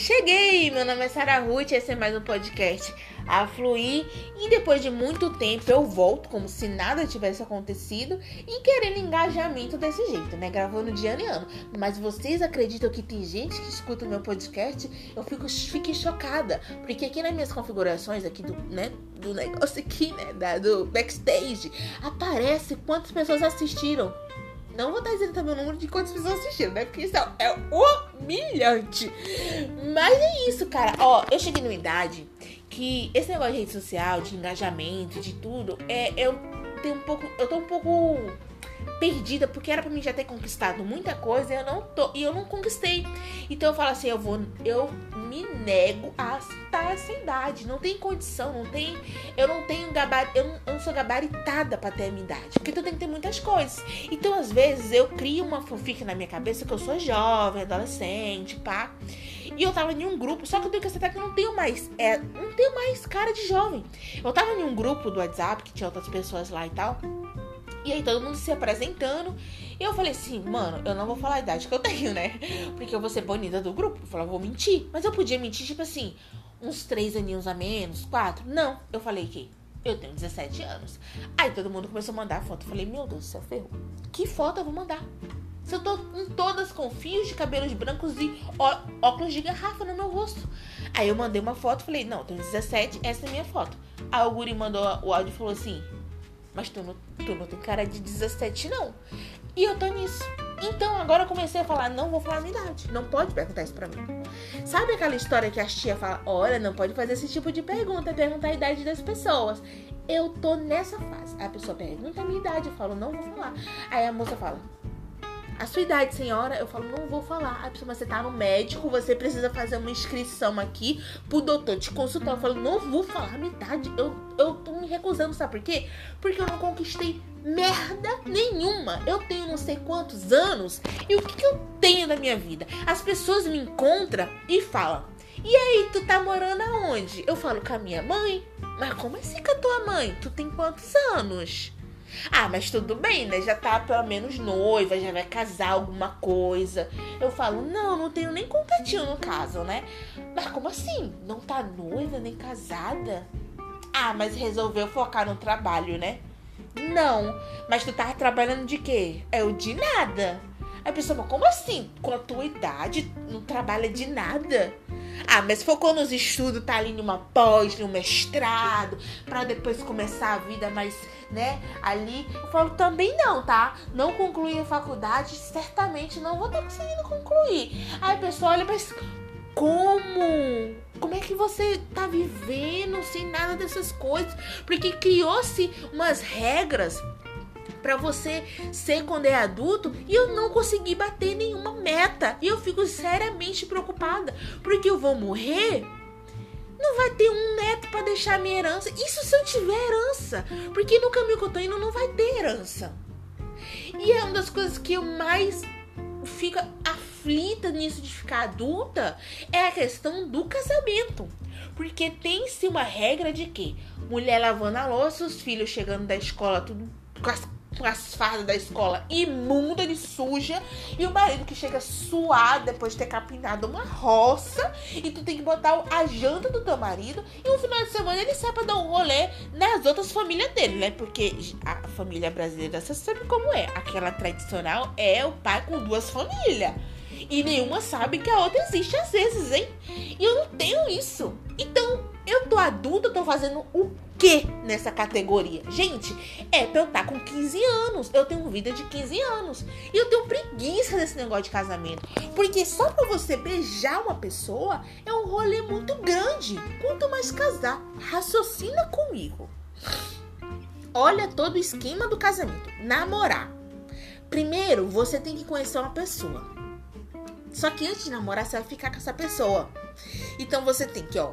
Cheguei! Meu nome é Sara Ruth, esse é mais um podcast a fluir. E depois de muito tempo eu volto, como se nada tivesse acontecido, e querendo engajamento desse jeito, né? Gravando de ano em ano. Mas vocês acreditam que tem gente que escuta o meu podcast? Eu fico fiquei chocada. Porque aqui nas minhas configurações, aqui do, né, do negócio aqui, né? Da, do backstage, aparece quantas pessoas assistiram. Não vou estar dizendo também o número de quantas pessoas assistiram, né? Porque isso é, é humilhante. Mas é isso, cara. Ó, eu cheguei numa idade que esse negócio de rede social, de engajamento, de tudo, é, eu tenho um pouco. Eu tô um pouco perdida, porque era para mim já ter conquistado muita coisa eu não tô, e eu não conquistei. Então eu falo assim, eu vou, eu me nego a aceitar essa idade, não tem condição, não tem, eu não tenho gabar, eu eu não sou gabaritada para ter a minha idade, porque tu tem que ter muitas coisas. Então às vezes eu crio uma fanfic na minha cabeça que eu sou jovem, adolescente, pá. E eu tava em um grupo, só que eu tenho que aceitar que eu não tenho mais, é, não tenho mais cara de jovem. Eu tava em um grupo do WhatsApp que tinha outras pessoas lá e tal. E aí todo mundo se apresentando. E eu falei assim, mano, eu não vou falar a idade que eu tenho, né? Porque eu vou ser banida do grupo. Eu falei, vou mentir. Mas eu podia mentir, tipo assim, uns três aninhos a menos, quatro. Não, eu falei que eu tenho 17 anos. Aí todo mundo começou a mandar foto. Eu falei, meu Deus do céu, ferrou. Que foto eu vou mandar? Se eu tô em todas com fios de cabelos brancos e óculos de garrafa no meu rosto. Aí eu mandei uma foto, falei, não, tenho 17, essa é a minha foto. Aí o Guri mandou o áudio e falou assim, mas tu não, tu não tem cara de 17, não. E eu tô nisso. Então agora eu comecei a falar, não vou falar a minha idade. Não pode perguntar isso pra mim. Sabe aquela história que a tia fala, olha, não pode fazer esse tipo de pergunta, perguntar a idade das pessoas. Eu tô nessa fase. A pessoa pergunta a minha idade, eu falo, não vou falar. Aí a moça fala, a sua idade, senhora, eu falo, não vou falar. A pessoa, você tá no médico, você precisa fazer uma inscrição aqui pro doutor te consultar. Eu falo, não vou falar a minha idade. Eu, eu tô me recusando, sabe por quê? Porque eu não conquistei merda nenhuma. Eu tenho não sei quantos anos e o que, que eu tenho na minha vida? As pessoas me encontram e falam, e aí, tu tá morando aonde? Eu falo com a minha mãe. Mas como assim com a tua mãe? Tu tem quantos anos? Ah, mas tudo bem, né? Já tá pelo menos noiva, já vai casar alguma coisa. Eu falo, não, não tenho nem contatinho no caso, né? Mas como assim? Não tá noiva nem casada? Ah, mas resolveu focar no trabalho, né? Não, mas tu tava trabalhando de quê? Eu de nada. Aí a pessoa, mas como assim? Com a tua idade, não trabalha de nada? Ah, mas focou nos estudos, tá ali numa pós, num mestrado, para depois começar a vida mais, né, ali. Eu falo também não, tá? Não concluí a faculdade, certamente não vou estar conseguindo concluir. Aí a pessoa olha, mas como? Como é que você tá vivendo sem nada dessas coisas? Porque criou-se umas regras para você ser quando é adulto e eu não consegui bater nenhuma meta. E eu fico seriamente preocupada, porque eu vou morrer não vai ter um neto para deixar minha herança. Isso se eu tiver herança. Porque no caminho que eu tô indo não vai ter herança. E é uma das coisas que eu mais fico aflita nisso de ficar adulta é a questão do casamento. Porque tem-se uma regra de que mulher lavando a louça, os filhos chegando da escola tudo com as com as fardas da escola imunda de suja e o marido que chega suado depois de ter capinado uma roça e tu tem que botar a janta do teu marido e no final de semana ele sai pra dar um rolê nas outras famílias dele, né? Porque a família brasileira, você sabe como é. Aquela tradicional é o pai com duas famílias. E nenhuma sabe que a outra existe às vezes, hein? E eu não tenho isso. Então, eu tô adulta, tô fazendo o que nessa categoria? Gente, é pra eu estar tá com 15 anos. Eu tenho vida de 15 anos. E eu tenho preguiça desse negócio de casamento. Porque só pra você beijar uma pessoa é um rolê muito grande. Quanto mais casar, raciocina comigo. Olha todo o esquema do casamento. Namorar. Primeiro, você tem que conhecer uma pessoa. Só que antes de namorar, você vai ficar com essa pessoa. Então você tem que, ó,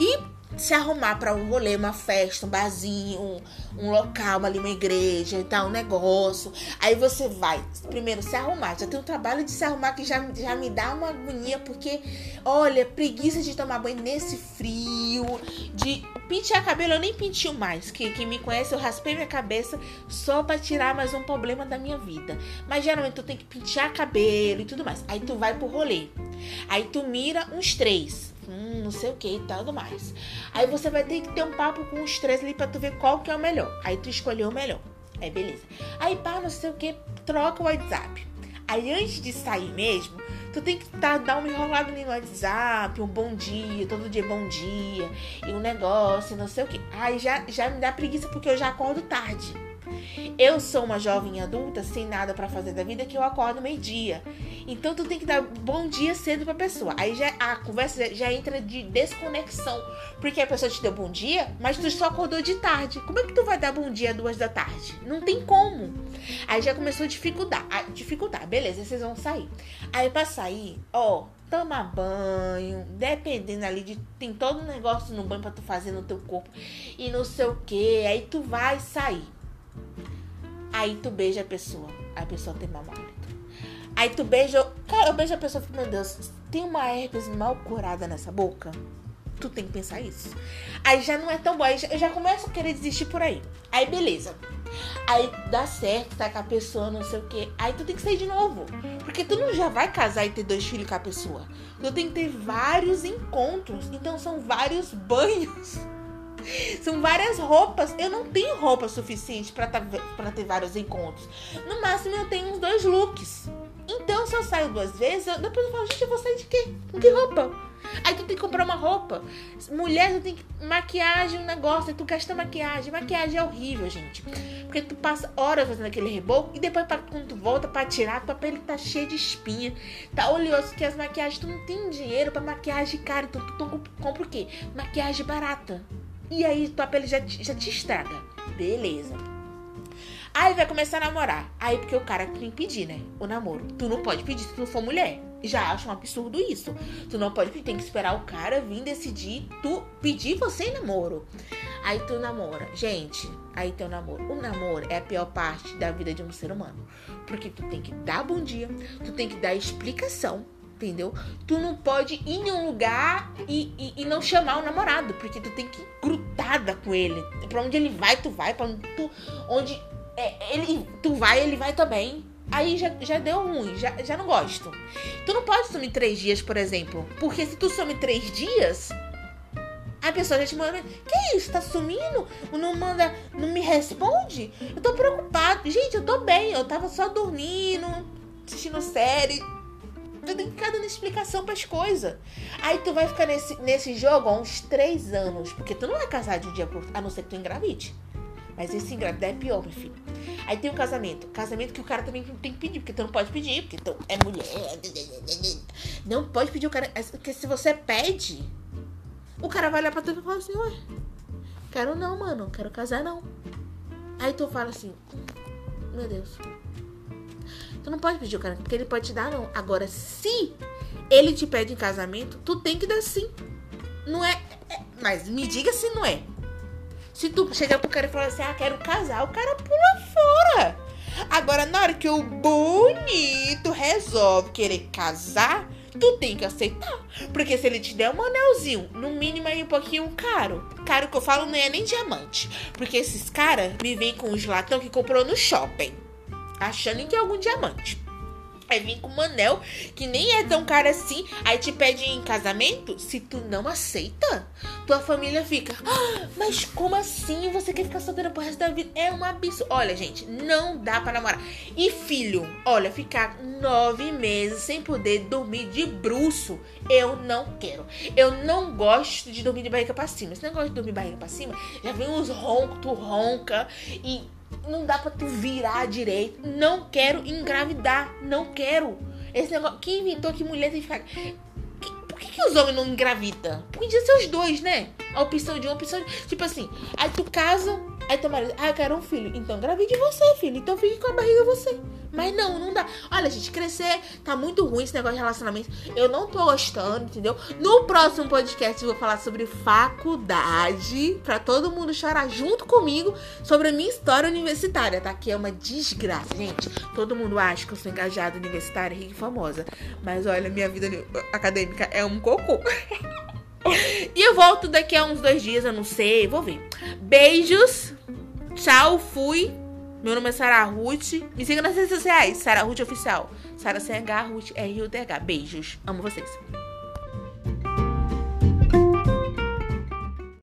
ir se arrumar para um rolê, uma festa, um barzinho, um, um local ali, uma igreja e tal, um negócio. Aí você vai, primeiro, se arrumar. Já tem um trabalho de se arrumar que já, já me dá uma agonia, porque, olha, preguiça de tomar banho nesse frio, de pentear cabelo, eu nem pintio mais. Quem, me conhece, eu raspei minha cabeça só para tirar mais um problema da minha vida. Mas geralmente tu tem que pentear cabelo e tudo mais. Aí tu vai pro rolê. Aí tu mira uns três hum, não sei o que e tal do mais. Aí você vai ter que ter um papo com os três ali pra tu ver qual que é o melhor. Aí tu escolheu o melhor. Aí beleza. Aí pá, não sei o que, troca o WhatsApp. Aí antes de sair mesmo, tu tem que tá, dar uma enrolada no WhatsApp, um bom dia, todo dia bom dia, e um negócio, não sei o que. Aí já, já me dá preguiça porque eu já acordo tarde. Eu sou uma jovem adulta sem nada para fazer da vida que eu acordo meio-dia. Então tu tem que dar bom dia cedo pra pessoa. Aí já a conversa já entra de desconexão, porque a pessoa te deu bom dia, mas tu só acordou de tarde. Como é que tu vai dar bom dia às duas da tarde? Não tem como. Aí já começou a dificultar, a dificultar. Beleza, vocês vão sair. Aí para sair, ó, tomar banho, dependendo ali de tem todo um negócio no banho para tu fazer no teu corpo e não sei o que, aí tu vai sair. Aí tu beija a pessoa. A pessoa tem mau hálito. Aí tu beija. Cara, eu beijo a pessoa e fico, meu Deus, tem uma herpes mal curada nessa boca? Tu tem que pensar isso. Aí já não é tão bom. Aí eu já começo a querer desistir por aí. Aí beleza. Aí dá certo, tá com a pessoa, não sei o que. Aí tu tem que sair de novo. Porque tu não já vai casar e ter dois filhos com a pessoa. Tu tem que ter vários encontros. Então são vários banhos. São várias roupas. Eu não tenho roupa suficiente para tá, ter vários encontros. No máximo eu tenho uns dois looks. Então, se eu saio duas vezes, eu, depois eu falo, gente, eu vou sair de quê? Com que roupa? Aí tu tem que comprar uma roupa. Mulher, tu tem que. Maquiagem, um negócio. Tu gasta maquiagem. Maquiagem é horrível, gente. Porque tu passa horas fazendo aquele reboco e depois, pra, quando tu volta pra tirar, tua pele tá cheia de espinha. Tá oleoso que as maquiagens, tu não tem dinheiro pra maquiagem cara. Então tu, tu compra o quê? Maquiagem barata. E aí tua pele já, já te estraga. Beleza. Aí vai começar a namorar. Aí porque o cara tem que pedir, né? O namoro. Tu não pode pedir se tu for mulher. Já acho um absurdo isso. Tu não pode pedir, tem que esperar o cara vir decidir tu pedir você em namoro. Aí tu namora. Gente, aí teu namoro. O namoro é a pior parte da vida de um ser humano. Porque tu tem que dar bom dia, tu tem que dar explicação entendeu? Tu não pode ir em um lugar e, e, e, não chamar o namorado, porque tu tem que ir grudada com ele. Pra onde ele vai, tu vai. Pra onde tu, onde é, ele, tu vai, ele vai também. Aí já, já deu ruim, já, já não gosto. Tu não pode sumir três dias, por exemplo. Porque se tu some três dias, a pessoa já te manda. Que isso? Tá sumindo? Não manda. Não me responde? Eu tô preocupado. Gente, eu tô bem. Eu tava só dormindo, assistindo série Tu tem que ficar dando explicação pras coisas. Aí tu vai ficar nesse, nesse jogo há uns três anos. Porque tu não é casado de um dia por a não ser que tu engravide. Mas esse engravidar é pior, meu filho. Aí tem o casamento. Casamento que o cara também tem que pedir, porque tu não pode pedir, porque tu é mulher. Não pode pedir o cara. Porque se você pede, o cara vai olhar pra tu e falar assim, ué, quero não, mano, quero casar não. Aí tu fala assim, meu Deus, Tu não pode pedir o cara, porque ele pode te dar, não. Agora, se ele te pede em casamento, tu tem que dar sim. Não é. é mas me diga se não é. Se tu chegar pro cara e falar assim, ah, quero casar, o cara pula fora. Agora, na hora que o bonito resolve querer casar, tu tem que aceitar. Porque se ele te der um anelzinho, no mínimo aí um pouquinho caro. Caro que eu falo não é nem diamante. Porque esses caras me vêm com os latão que comprou no shopping achando que é algum diamante. Aí vem com um anel que nem é tão caro assim. Aí te pede em casamento. Se tu não aceita, tua família fica. Ah, mas como assim? Você quer ficar solteira pro resto da vida? É uma absurdo. Olha, gente, não dá para namorar. E filho, olha, ficar nove meses sem poder dormir de bruxo, eu não quero. Eu não gosto de dormir de barriga pra cima. Esse negócio de dormir de barriga pra cima, já vem uns roncos, tu ronca e não dá pra tu virar direito. Não quero engravidar. Não quero. Esse negócio. Quem inventou que mulher tem que ficar. Por que, que os homens não engravidam? Podia ser os dois, né? A opção de uma, a opção de. Tipo assim, aí tu casa, Aí teu marido, ah, eu quero um filho. Então gravide você, filho. Então fique com a barriga você. Mas não, não dá. Olha, gente, crescer tá muito ruim esse negócio de relacionamento. Eu não tô gostando, entendeu? No próximo podcast eu vou falar sobre faculdade. Pra todo mundo chorar junto comigo sobre a minha história universitária, tá? Que é uma desgraça, gente. Todo mundo acha que eu sou engajada universitária, rica e famosa. Mas olha, minha vida acadêmica é um cocô. E eu volto daqui a uns dois dias, eu não sei, vou ver. Beijos. Tchau, fui. Meu nome é Sara Ruth. Me siga nas redes sociais, Sara Ruth Oficial. Sara CH, Ruth R-U-T-H. Beijos. Amo vocês.